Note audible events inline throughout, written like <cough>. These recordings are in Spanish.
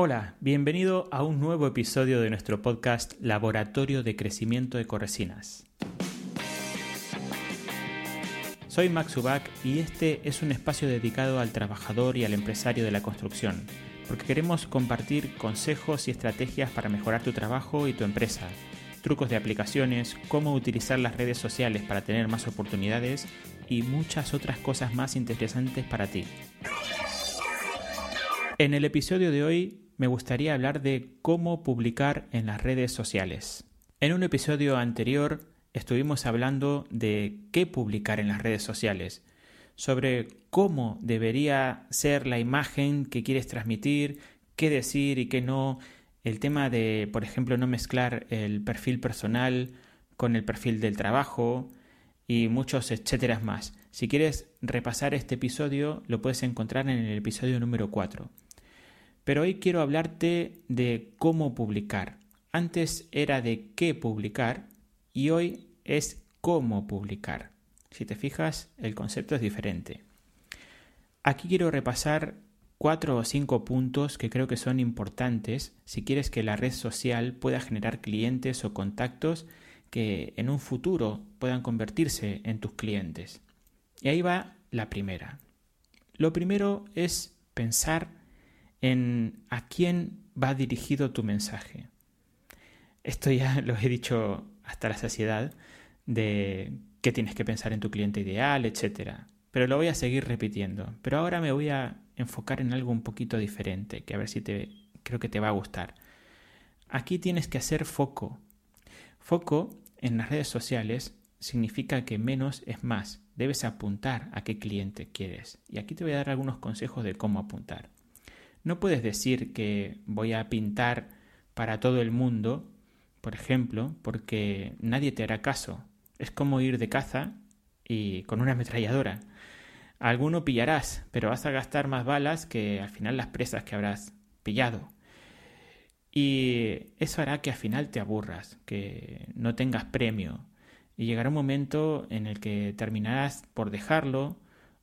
Hola, bienvenido a un nuevo episodio de nuestro podcast Laboratorio de Crecimiento de Corresinas. Soy Max Ubach y este es un espacio dedicado al trabajador y al empresario de la construcción, porque queremos compartir consejos y estrategias para mejorar tu trabajo y tu empresa, trucos de aplicaciones, cómo utilizar las redes sociales para tener más oportunidades y muchas otras cosas más interesantes para ti. En el episodio de hoy me gustaría hablar de cómo publicar en las redes sociales. En un episodio anterior estuvimos hablando de qué publicar en las redes sociales, sobre cómo debería ser la imagen que quieres transmitir, qué decir y qué no, el tema de, por ejemplo, no mezclar el perfil personal con el perfil del trabajo y muchos etcétera más. Si quieres repasar este episodio, lo puedes encontrar en el episodio número 4. Pero hoy quiero hablarte de cómo publicar. Antes era de qué publicar y hoy es cómo publicar. Si te fijas, el concepto es diferente. Aquí quiero repasar cuatro o cinco puntos que creo que son importantes si quieres que la red social pueda generar clientes o contactos que en un futuro puedan convertirse en tus clientes. Y ahí va la primera. Lo primero es pensar en a quién va dirigido tu mensaje. Esto ya <laughs> lo he dicho hasta la saciedad de qué tienes que pensar en tu cliente ideal, etc. Pero lo voy a seguir repitiendo. Pero ahora me voy a enfocar en algo un poquito diferente, que a ver si te creo que te va a gustar. Aquí tienes que hacer foco. Foco en las redes sociales significa que menos es más. Debes apuntar a qué cliente quieres. Y aquí te voy a dar algunos consejos de cómo apuntar. No puedes decir que voy a pintar para todo el mundo, por ejemplo, porque nadie te hará caso. Es como ir de caza y con una ametralladora. alguno pillarás, pero vas a gastar más balas que al final las presas que habrás pillado. Y eso hará que al final te aburras, que no tengas premio. Y llegará un momento en el que terminarás por dejarlo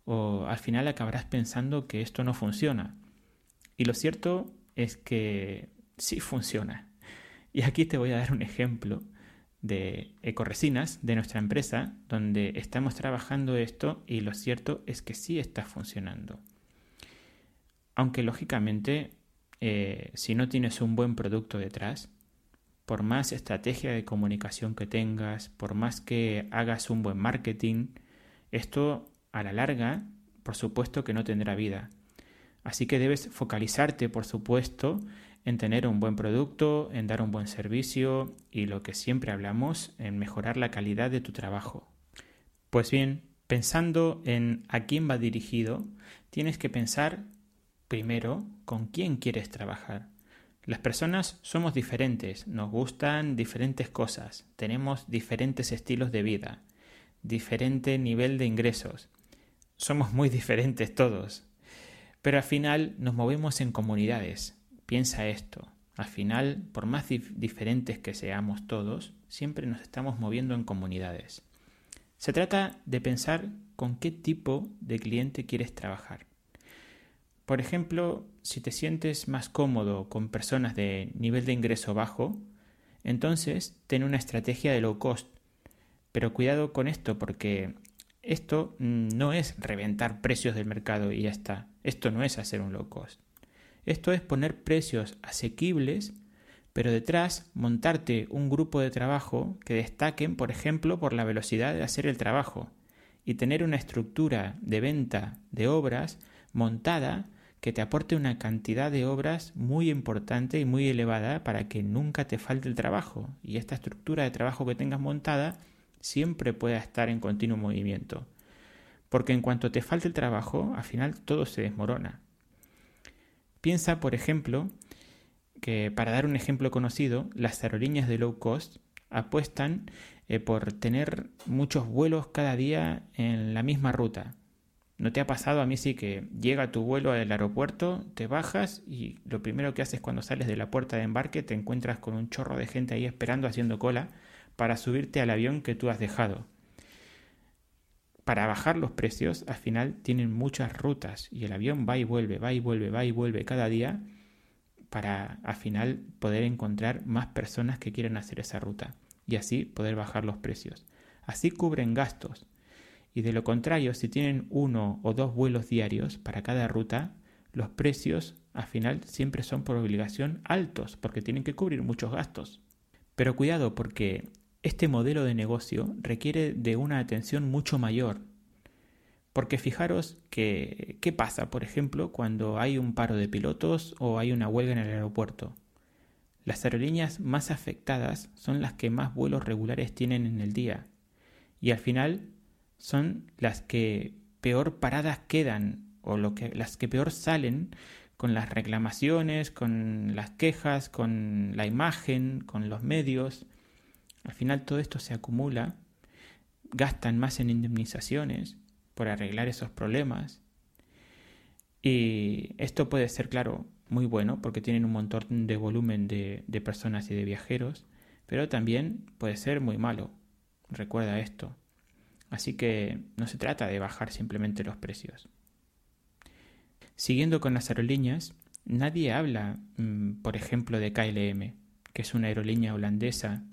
o al final acabarás pensando que esto no funciona. Y lo cierto es que sí funciona. Y aquí te voy a dar un ejemplo de Ecoresinas, de nuestra empresa, donde estamos trabajando esto y lo cierto es que sí está funcionando. Aunque lógicamente, eh, si no tienes un buen producto detrás, por más estrategia de comunicación que tengas, por más que hagas un buen marketing, esto a la larga, por supuesto que no tendrá vida. Así que debes focalizarte, por supuesto, en tener un buen producto, en dar un buen servicio y lo que siempre hablamos, en mejorar la calidad de tu trabajo. Pues bien, pensando en a quién va dirigido, tienes que pensar primero con quién quieres trabajar. Las personas somos diferentes, nos gustan diferentes cosas, tenemos diferentes estilos de vida, diferente nivel de ingresos. Somos muy <laughs> diferentes todos. Pero al final nos movemos en comunidades. Piensa esto. Al final, por más diferentes que seamos todos, siempre nos estamos moviendo en comunidades. Se trata de pensar con qué tipo de cliente quieres trabajar. Por ejemplo, si te sientes más cómodo con personas de nivel de ingreso bajo, entonces ten una estrategia de low cost. Pero cuidado con esto porque esto no es reventar precios del mercado y ya está. Esto no es hacer un low cost. Esto es poner precios asequibles, pero detrás montarte un grupo de trabajo que destaquen, por ejemplo, por la velocidad de hacer el trabajo y tener una estructura de venta de obras montada que te aporte una cantidad de obras muy importante y muy elevada para que nunca te falte el trabajo y esta estructura de trabajo que tengas montada siempre pueda estar en continuo movimiento. Porque en cuanto te falte el trabajo, al final todo se desmorona. Piensa, por ejemplo, que para dar un ejemplo conocido, las aerolíneas de low cost apuestan eh, por tener muchos vuelos cada día en la misma ruta. ¿No te ha pasado a mí sí que llega tu vuelo al aeropuerto, te bajas y lo primero que haces cuando sales de la puerta de embarque te encuentras con un chorro de gente ahí esperando haciendo cola para subirte al avión que tú has dejado? para bajar los precios, al final tienen muchas rutas y el avión va y vuelve, va y vuelve, va y vuelve cada día para al final poder encontrar más personas que quieran hacer esa ruta y así poder bajar los precios. Así cubren gastos. Y de lo contrario, si tienen uno o dos vuelos diarios para cada ruta, los precios al final siempre son por obligación altos porque tienen que cubrir muchos gastos. Pero cuidado porque este modelo de negocio requiere de una atención mucho mayor. Porque fijaros que qué pasa, por ejemplo, cuando hay un paro de pilotos o hay una huelga en el aeropuerto. Las aerolíneas más afectadas son las que más vuelos regulares tienen en el día y al final son las que peor paradas quedan o las que peor salen con las reclamaciones, con las quejas, con la imagen, con los medios. Al final todo esto se acumula, gastan más en indemnizaciones por arreglar esos problemas. Y esto puede ser, claro, muy bueno porque tienen un montón de volumen de, de personas y de viajeros, pero también puede ser muy malo. Recuerda esto. Así que no se trata de bajar simplemente los precios. Siguiendo con las aerolíneas, nadie habla, mm, por ejemplo, de KLM, que es una aerolínea holandesa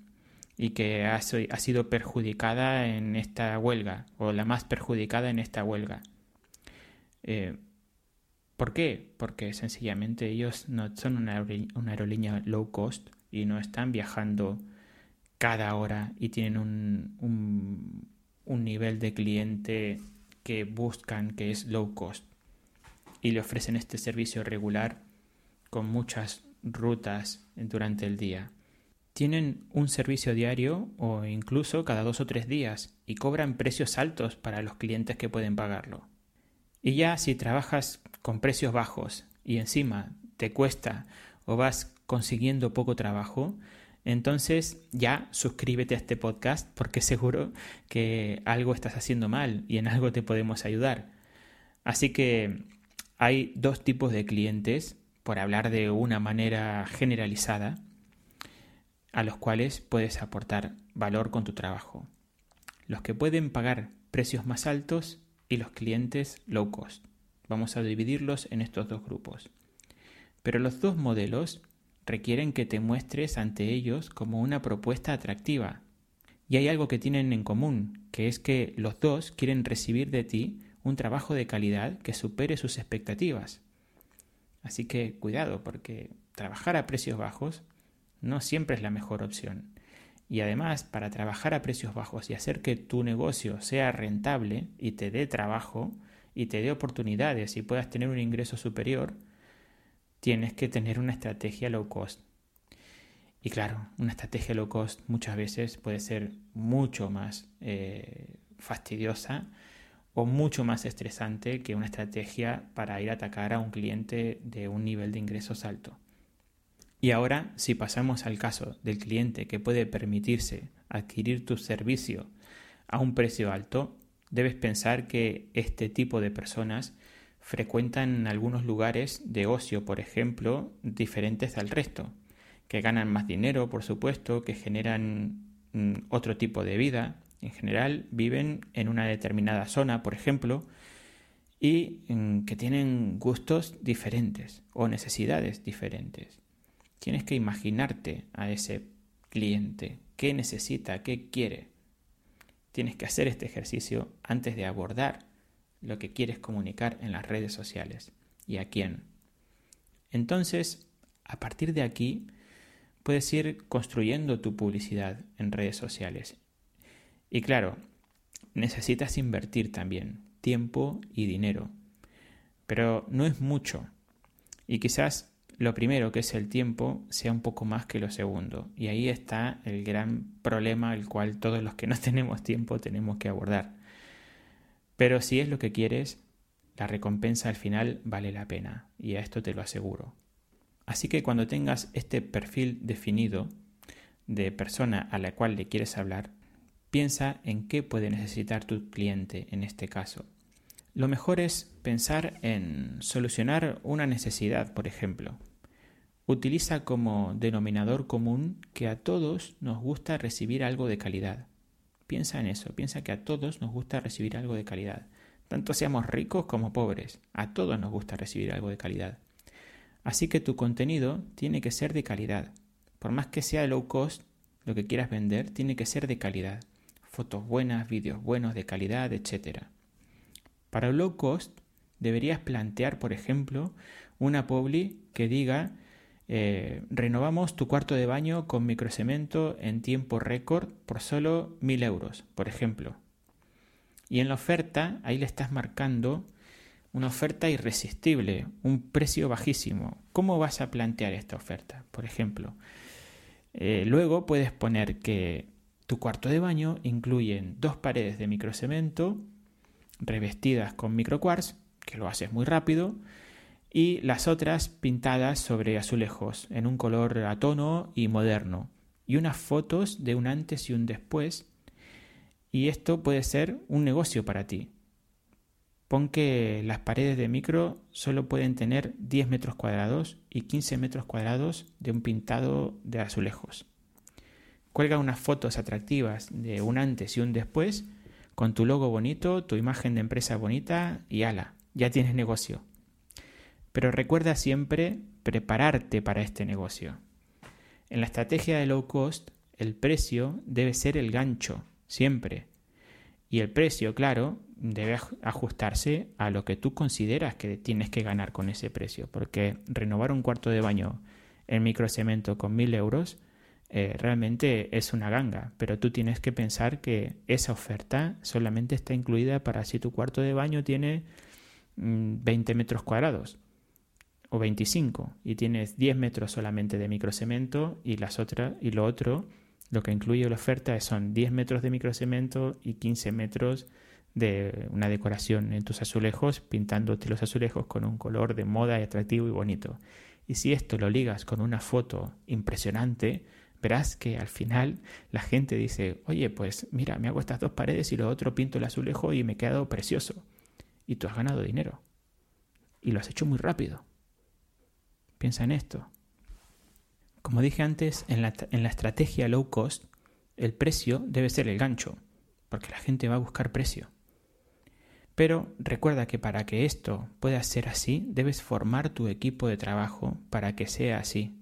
y que ha, ha, sido perjudicada en esta huelga, o la más perjudicada en esta huelga. Eh, ¿Por qué? Porque sencillamente ellos no son una, aerolínea low cost y no están viajando cada hora y tienen un, un, nivel de cliente que buscan que es low cost y le ofrecen este servicio regular con muchas rutas durante el día. Tienen un servicio diario o incluso cada dos o tres días y cobran precios altos para los clientes que pueden pagarlo. Y ya si trabajas con precios bajos y encima te cuesta o vas consiguiendo poco trabajo, entonces ya suscríbete a este podcast porque <laughs> seguro que algo estás haciendo mal y en algo te podemos ayudar. Así que hay dos tipos de clientes, por hablar de una manera generalizada, a los cuales puedes aportar valor con tu trabajo. Los que pueden pagar precios más altos y los clientes low cost. Vamos a dividirlos en estos dos grupos. Pero los dos modelos requieren que te muestres ante ellos como una propuesta atractiva. Y hay algo que tienen en común, que es que los dos quieren recibir de ti un trabajo de calidad que supere sus expectativas. Así que cuidado, porque trabajar a precios bajos no siempre es la mejor opción. Y además, para trabajar a precios bajos y hacer que tu negocio sea rentable y te dé trabajo y te dé oportunidades y puedas tener un ingreso superior, tienes que tener una estrategia low cost. Y claro, una estrategia low cost muchas veces puede ser mucho más eh, fastidiosa o mucho más estresante que una estrategia para ir a atacar a un cliente de un nivel de ingresos alto. Y ahora, si pasamos al caso del cliente que puede permitirse adquirir tu servicio a un precio alto, debes pensar que este tipo de personas frecuentan algunos lugares de ocio, por ejemplo, diferentes al resto, que ganan más dinero, por supuesto, que generan mm, otro tipo de vida. En general, viven en una determinada zona, por ejemplo, y mm, que tienen gustos diferentes o necesidades diferentes. Tienes que imaginarte a ese cliente, qué necesita, qué quiere. Tienes que hacer este ejercicio antes de abordar lo que quieres comunicar en las redes sociales y a quién. Entonces, a partir de aquí, puedes ir construyendo tu publicidad en redes sociales. Y claro, necesitas invertir también tiempo y dinero. Pero no es mucho. Y quizás lo primero, que es el tiempo, sea un poco más que lo segundo. Y ahí está el gran problema el cual todos los que no <laughs> tenemos tiempo tenemos que abordar. Pero si es lo que quieres, la recompensa al final vale la pena, y a esto te lo aseguro. Así que cuando tengas este perfil definido de persona a la cual le quieres hablar, piensa en qué puede necesitar tu cliente en este caso. Lo mejor es pensar en solucionar una necesidad, por ejemplo. Utiliza como denominador común que a todos nos gusta recibir algo de calidad. Piensa en eso, piensa que a todos nos gusta recibir algo de calidad. Tanto seamos ricos como pobres, a todos nos gusta recibir algo de calidad. Así que tu contenido tiene que ser de calidad. Por más que sea low cost, lo que quieras vender tiene que ser de calidad. Fotos buenas, vídeos buenos de calidad, etc. Para low cost deberías plantear, por ejemplo, una publi que diga eh, renovamos tu cuarto de baño con microcemento en tiempo récord por solo mil euros, por ejemplo. Y en la oferta, ahí le estás marcando una oferta irresistible, un precio bajísimo. ¿Cómo vas a plantear esta oferta? Por ejemplo, eh, luego puedes poner que tu cuarto de baño incluye dos paredes de microcemento revestidas con microquartz, que lo haces muy rápido, y las otras pintadas sobre azulejos en un color a tono y moderno, y unas fotos de un antes y un después. Y esto puede ser un negocio para ti. Pon que las paredes de micro solo pueden tener 10 metros cuadrados y 15 metros cuadrados de un pintado de azulejos. Cuelga unas fotos atractivas de un antes y un después con tu logo bonito, tu imagen de empresa bonita y ala, ya tienes negocio. Pero recuerda siempre prepararte para este negocio. En la estrategia de low cost, el precio debe ser el gancho, siempre. Y el precio, claro, debe ajustarse a lo que tú consideras que tienes que ganar con ese precio. Porque renovar un cuarto de baño en microcemento con mil euros eh, realmente es una ganga. Pero tú tienes que pensar que esa oferta solamente está incluida para si tu cuarto de baño tiene 20 mm, metros cuadrados o 25 y tienes 10 metros solamente de microcemento y las otras y lo otro lo que incluye la oferta son 10 metros de microcemento y 15 metros de una decoración en tus azulejos pintándote los azulejos con un color de moda y atractivo y bonito y si esto lo ligas con una foto impresionante verás que al final la gente dice oye pues mira me hago estas dos paredes y lo otro pinto el azulejo y me he quedado precioso y tú has ganado dinero y lo has hecho muy rápido Piensa en esto. Como dije antes, en la, en la estrategia low cost, el precio debe ser el gancho, porque la gente va a buscar precio. Pero recuerda que para que esto pueda ser así, debes formar tu equipo de trabajo para que sea así.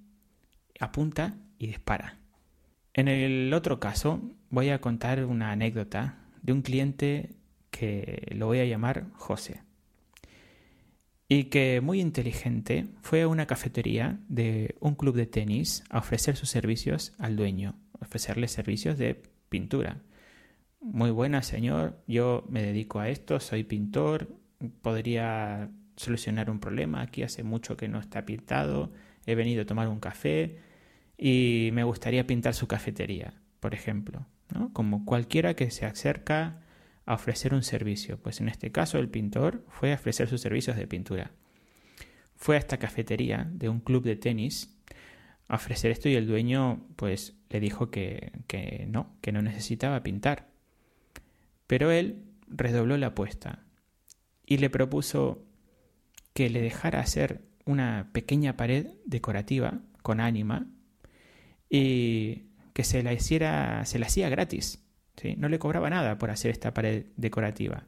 Apunta y dispara. En el otro caso, voy a contar una anécdota de un cliente que lo voy a llamar José y que muy inteligente fue a una cafetería de un club de tenis a ofrecer sus servicios al dueño, ofrecerle servicios de pintura. Muy buena, señor, yo me dedico a esto, soy pintor, podría solucionar un problema, aquí hace mucho que no está pintado, he venido a tomar un café y me gustaría pintar su cafetería, por ejemplo. Como cualquiera que se acerca a ofrecer un servicio. Pues en este caso el pintor fue a ofrecer sus servicios de pintura. Fue a esta cafetería de un club de tenis a ofrecer esto y el dueño pues le dijo que, que no, que no necesitaba pintar. Pero él redobló la apuesta y le propuso que le dejara hacer una pequeña pared decorativa con ánima y que se la hiciera, se la hacía gratis. No le cobraba nada por hacer esta pared decorativa.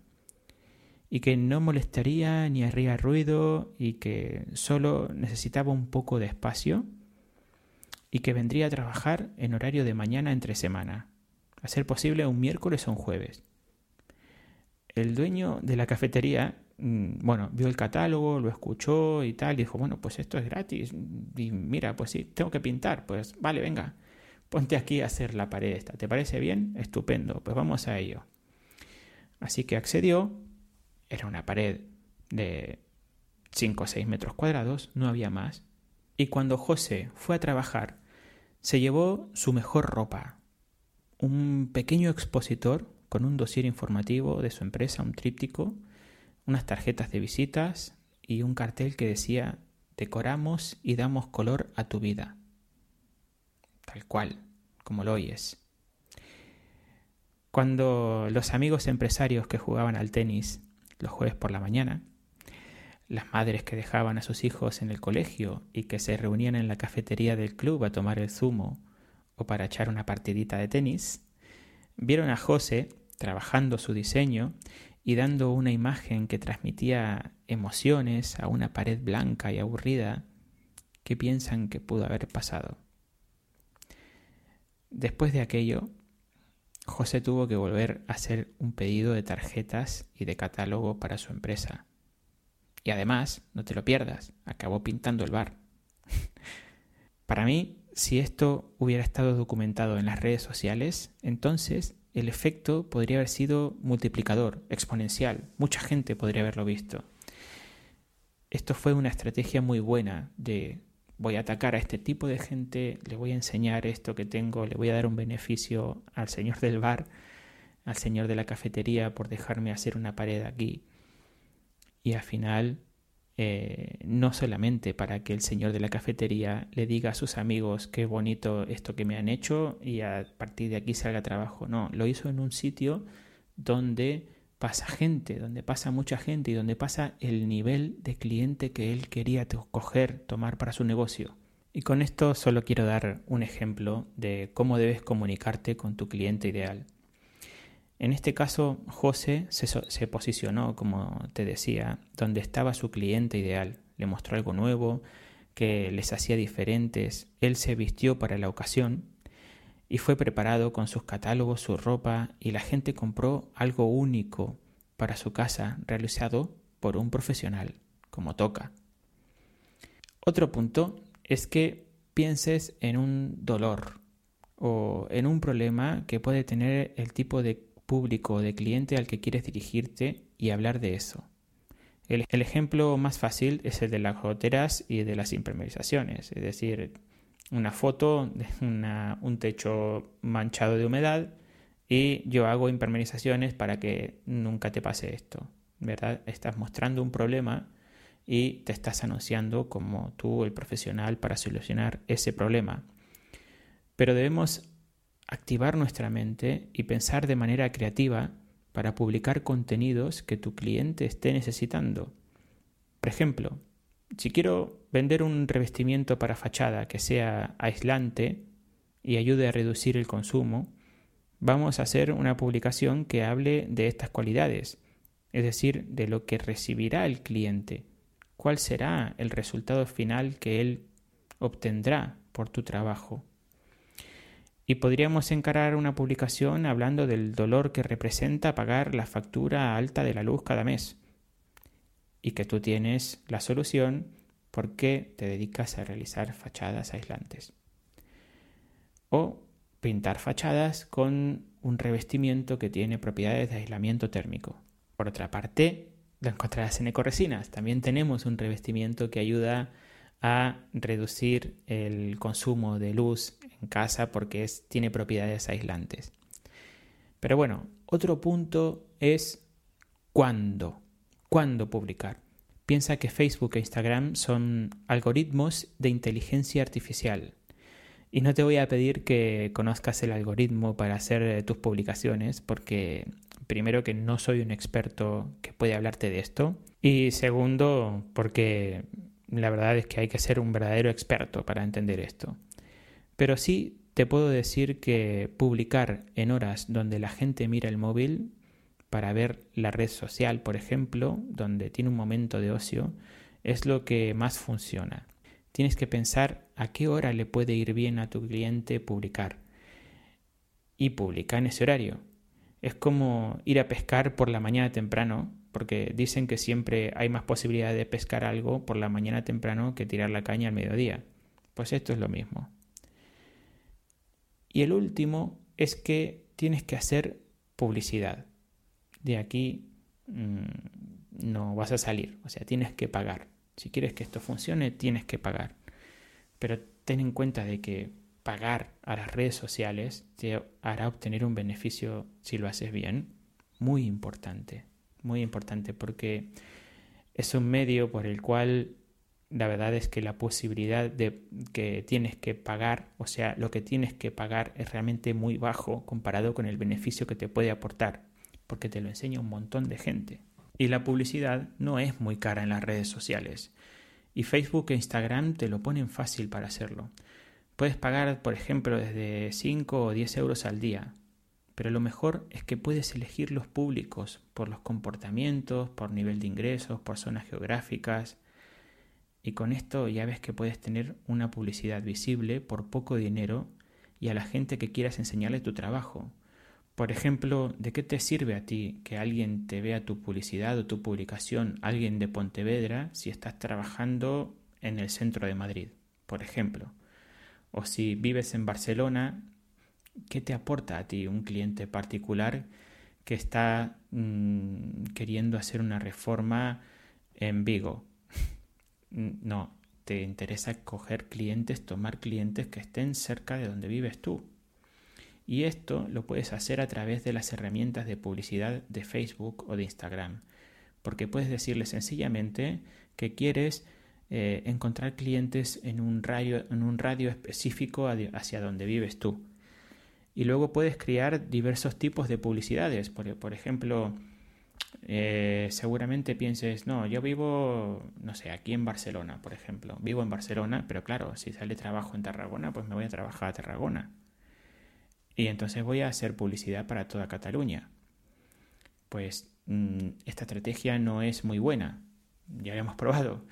Y que no molestaría ni haría ruido y que solo necesitaba un poco de espacio y que vendría a trabajar en horario de mañana entre semana, a ser posible un miércoles o un jueves. El dueño de la cafetería, bueno, vio el catálogo, lo escuchó y tal, dijo, bueno, pues esto es gratis. Y mira, pues sí, tengo que pintar, pues vale, venga ponte aquí a hacer la pared esta. ¿Te parece bien? Estupendo, pues vamos a ello. Así que accedió, era una pared de 5 o 6 metros cuadrados, no había más. Y cuando José fue a trabajar, se llevó su mejor ropa, un pequeño expositor con un dossier informativo de su empresa, un tríptico, unas tarjetas de visitas y un cartel que decía decoramos y damos color a tu vida tal cual, como lo oyes. Cuando los amigos empresarios que jugaban al tenis los jueves por la mañana, las madres que dejaban a sus hijos en el colegio y que se reunían en la cafetería del club a tomar el zumo o para echar una partidita de tenis, vieron a José trabajando su diseño y dando una imagen que transmitía emociones a una pared blanca y aburrida ¿Qué piensan que pudo haber pasado? Después de aquello, José tuvo que volver a hacer un pedido de tarjetas y de catálogo para su empresa. Y además, no te lo pierdas, acabó pintando el bar. <laughs> para mí, si esto hubiera estado documentado en las redes sociales, entonces el efecto podría haber sido multiplicador, exponencial. Mucha gente podría haberlo visto. Esto fue una estrategia muy buena de voy a atacar a este tipo de gente, le voy a enseñar esto que tengo, le voy a dar un beneficio al señor del bar, al señor de la cafetería por dejarme hacer una pared aquí. Y al final eh, no solamente para que el señor de la cafetería le diga a sus amigos qué bonito esto que me han hecho y a partir de aquí salga trabajo. No, lo hizo en un sitio donde pasa gente, donde pasa mucha gente y donde pasa el nivel de cliente que él quería coger, tomar para su negocio. Y con esto solo quiero dar un ejemplo de cómo debes comunicarte con tu cliente ideal. En este caso, José se, posicionó, como te decía, donde estaba su cliente ideal. Le mostró algo nuevo que les hacía diferentes. Él se vistió para la ocasión y fue preparado con sus catálogos, su ropa, y la gente compró algo único para su casa realizado por un profesional, como toca. Otro punto es que pienses en un dolor o en un problema que puede tener el tipo de público o de cliente al que quieres dirigirte y hablar de eso. El, ejemplo más fácil es el de las goteras y de las impermeabilizaciones, es decir, una foto de un techo manchado de humedad y yo hago impermeabilizaciones para que nunca te pase esto, ¿verdad? Estás mostrando un problema y te estás anunciando como tú el profesional para solucionar ese problema. Pero debemos activar nuestra mente y pensar de manera creativa para publicar contenidos que tu cliente esté necesitando. Por ejemplo, si quiero vender un revestimiento para fachada que sea aislante y ayude a reducir el consumo, vamos a hacer una publicación que hable de estas cualidades, es decir, de lo que recibirá el cliente, cuál será el resultado final que él obtendrá por tu trabajo. Y podríamos encarar una publicación hablando del dolor que representa pagar la factura alta de la luz cada mes y que tú tienes la solución porque te dedicas a realizar fachadas aislantes. O pintar fachadas con un revestimiento que tiene propiedades de aislamiento térmico. Por otra parte, lo encontrarás en Ecoresinas. También tenemos un revestimiento que ayuda a reducir el consumo de luz casa porque tiene propiedades aislantes. Pero bueno, otro punto es cuándo. ¿Cuándo publicar? Piensa que Facebook e Instagram son algoritmos de inteligencia artificial. Y no te voy a pedir que conozcas el algoritmo para hacer eh, tus publicaciones, porque primero que no soy un experto que puede hablarte de esto. Y segundo, porque la verdad es que hay que ser un verdadero experto para entender esto. Pero sí te puedo decir que publicar en horas donde la gente mira el móvil para ver la red social, por ejemplo, donde tiene un momento de ocio, es lo que más funciona. Tienes que pensar a qué hora le puede ir bien a tu cliente publicar. Y publicar en ese horario. Es como ir a pescar por la mañana temprano porque dicen que siempre hay más posibilidad de pescar algo por la mañana temprano que tirar la caña al mediodía. Pues esto es lo mismo. Y el último es que tienes que hacer publicidad. De aquí mm, no vas a salir, o sea, tienes que pagar. Si quieres que esto funcione, tienes que pagar. Pero ten en cuenta de que pagar a las redes sociales te hará obtener un beneficio si lo haces bien, muy importante muy importante porque es un medio por el cual la verdad es que la posibilidad de que tienes que pagar, o sea, lo que tienes que pagar es realmente muy bajo comparado con el beneficio que te puede aportar, porque te lo enseña un montón de gente. Y la publicidad no es muy cara en las redes sociales. Y Facebook e Instagram te lo ponen fácil para hacerlo. Puedes pagar, por ejemplo, desde 5 o 10 euros al día, pero lo mejor es que puedes elegir los públicos por los comportamientos, por nivel de ingresos, por zonas geográficas. Y con esto ya ves que puedes tener una publicidad visible por poco dinero y a la gente que quieras enseñarle tu trabajo. Por ejemplo, ¿de qué te sirve a ti que alguien te vea tu publicidad o tu publicación, alguien de Pontevedra, si estás trabajando en el centro de Madrid, por ejemplo? O si vives en Barcelona, ¿qué te aporta a ti un cliente particular que está mm, queriendo hacer una reforma en Vigo? No, te interesa coger clientes, tomar clientes que estén cerca de donde vives tú. Y esto lo puedes hacer a través de las herramientas de publicidad de Facebook o de Instagram, porque puedes decirle sencillamente que quieres eh, encontrar clientes en un, radio, en un radio específico hacia donde vives tú. Y luego puedes crear diversos tipos de publicidades. Por, por ejemplo, eh, seguramente pienses, no, yo vivo, no sé, aquí en Barcelona, por ejemplo. Vivo en Barcelona, pero claro, si sale trabajo en Tarragona, pues me voy a trabajar a Tarragona. Y entonces voy a hacer publicidad para toda Cataluña. Pues mm, esta estrategia no es muy buena. Ya hemos <laughs> probado.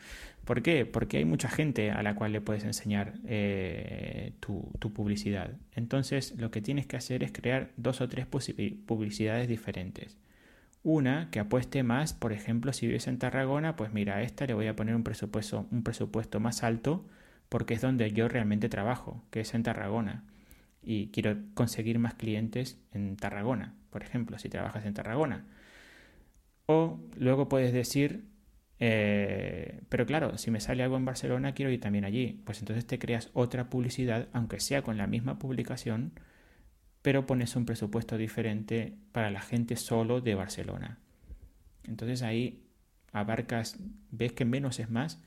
¿Por qué? Porque hay mucha gente a la cual le puedes enseñar eh, tu, publicidad. Entonces lo que tienes que hacer es crear dos o tres publicidades diferentes. Una que apueste más, por ejemplo, si vives en Tarragona, pues mira, a esta le voy a poner un presupuesto, un presupuesto más alto porque es donde yo realmente trabajo, que es en Tarragona. Y quiero conseguir más clientes en Tarragona, por ejemplo, si trabajas en Tarragona. O luego puedes decir, eh, pero claro, si me sale algo en Barcelona, quiero ir también allí. Pues entonces te creas otra publicidad, aunque sea con la misma publicación, pero pones un presupuesto diferente para la gente solo de Barcelona. Entonces ahí abarcas, ves que menos es más,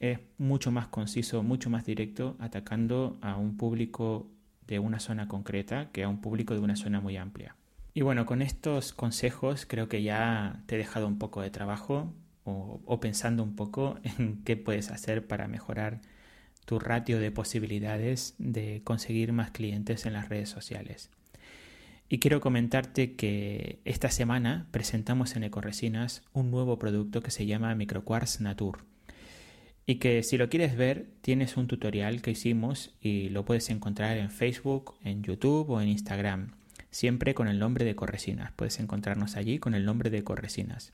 es mucho más conciso, mucho más directo, atacando a un público de una zona concreta que a un público de una zona muy amplia. Y bueno, con estos consejos creo que ya te he dejado un poco de trabajo o, o pensando un poco en qué puedes hacer para mejorar tu ratio de posibilidades de conseguir más clientes en las redes sociales. Y quiero comentarte que esta semana presentamos en Ecoresinas un nuevo producto que se llama Microquartz Nature. Y que si lo quieres ver, tienes un tutorial que hicimos y lo puedes encontrar en Facebook, en YouTube o en Instagram, siempre con el nombre de Corresinas. Puedes encontrarnos allí con el nombre de Corresinas.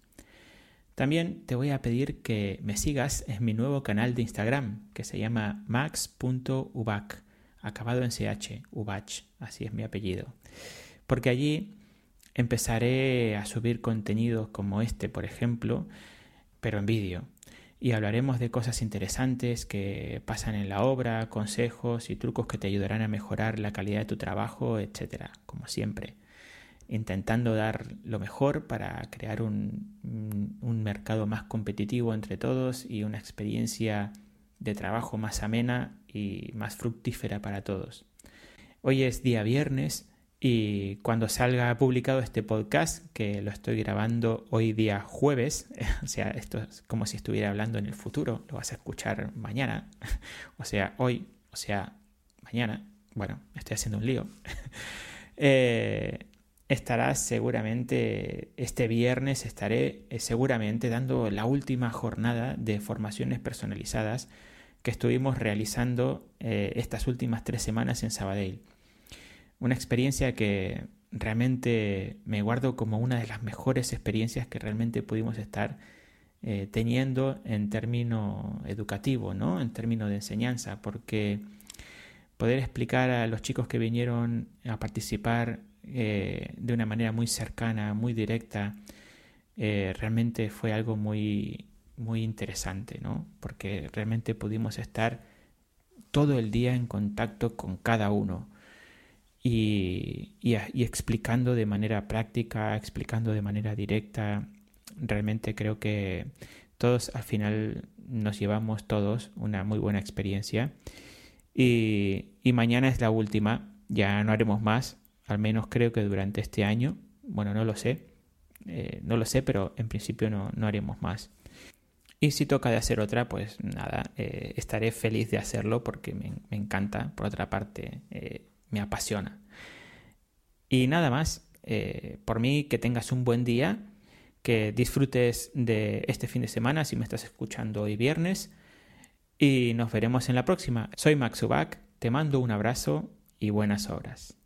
También te voy a pedir que me sigas en mi nuevo canal de Instagram que se llama max.ubac, acabado en ch, ubach, así es mi apellido. Porque allí empezaré a subir contenidos como este, por ejemplo, pero en vídeo. Y hablaremos de cosas interesantes que pasan en la obra, consejos y trucos que te ayudarán a mejorar la calidad de tu trabajo, etcétera, como siempre intentando dar lo mejor para crear un, un, mercado más competitivo entre todos y una experiencia de trabajo más amena y más fructífera para todos. Hoy es día viernes y cuando salga publicado este podcast, que lo estoy grabando hoy día jueves, <laughs> o sea, esto es como si estuviera hablando en el futuro, lo vas a escuchar mañana, <laughs> o sea, hoy, o sea, mañana, bueno, estoy haciendo un lío. <laughs> eh, estarás seguramente, este viernes estaré eh, seguramente dando la última jornada de formaciones personalizadas que estuvimos realizando eh, estas últimas tres semanas en Sabadell. Una experiencia que realmente me guardo como una de las mejores experiencias que realmente pudimos estar eh, teniendo en término educativo, ¿no? en términos de enseñanza, porque poder explicar a los chicos que vinieron a participar eh, de una manera muy cercana, muy directa, eh, realmente fue algo muy, muy interesante, ¿no? Porque realmente pudimos estar todo el día en contacto con cada uno y, y, explicando de manera práctica, explicando de manera directa. Realmente creo que todos al final nos llevamos todos una muy buena experiencia. Y, y mañana es la última, ya no haremos más, al menos creo que durante este año, bueno, no lo sé, eh, no lo sé, pero en principio no, no, haremos más. Y si toca de hacer otra, pues nada, eh, estaré feliz de hacerlo porque me, encanta, por otra parte, eh, me apasiona. Y nada más, por mí que tengas un buen día, que disfrutes de este fin de semana si me estás escuchando hoy viernes y nos veremos en la próxima. Soy Max Ubak, te mando un abrazo y buenas obras.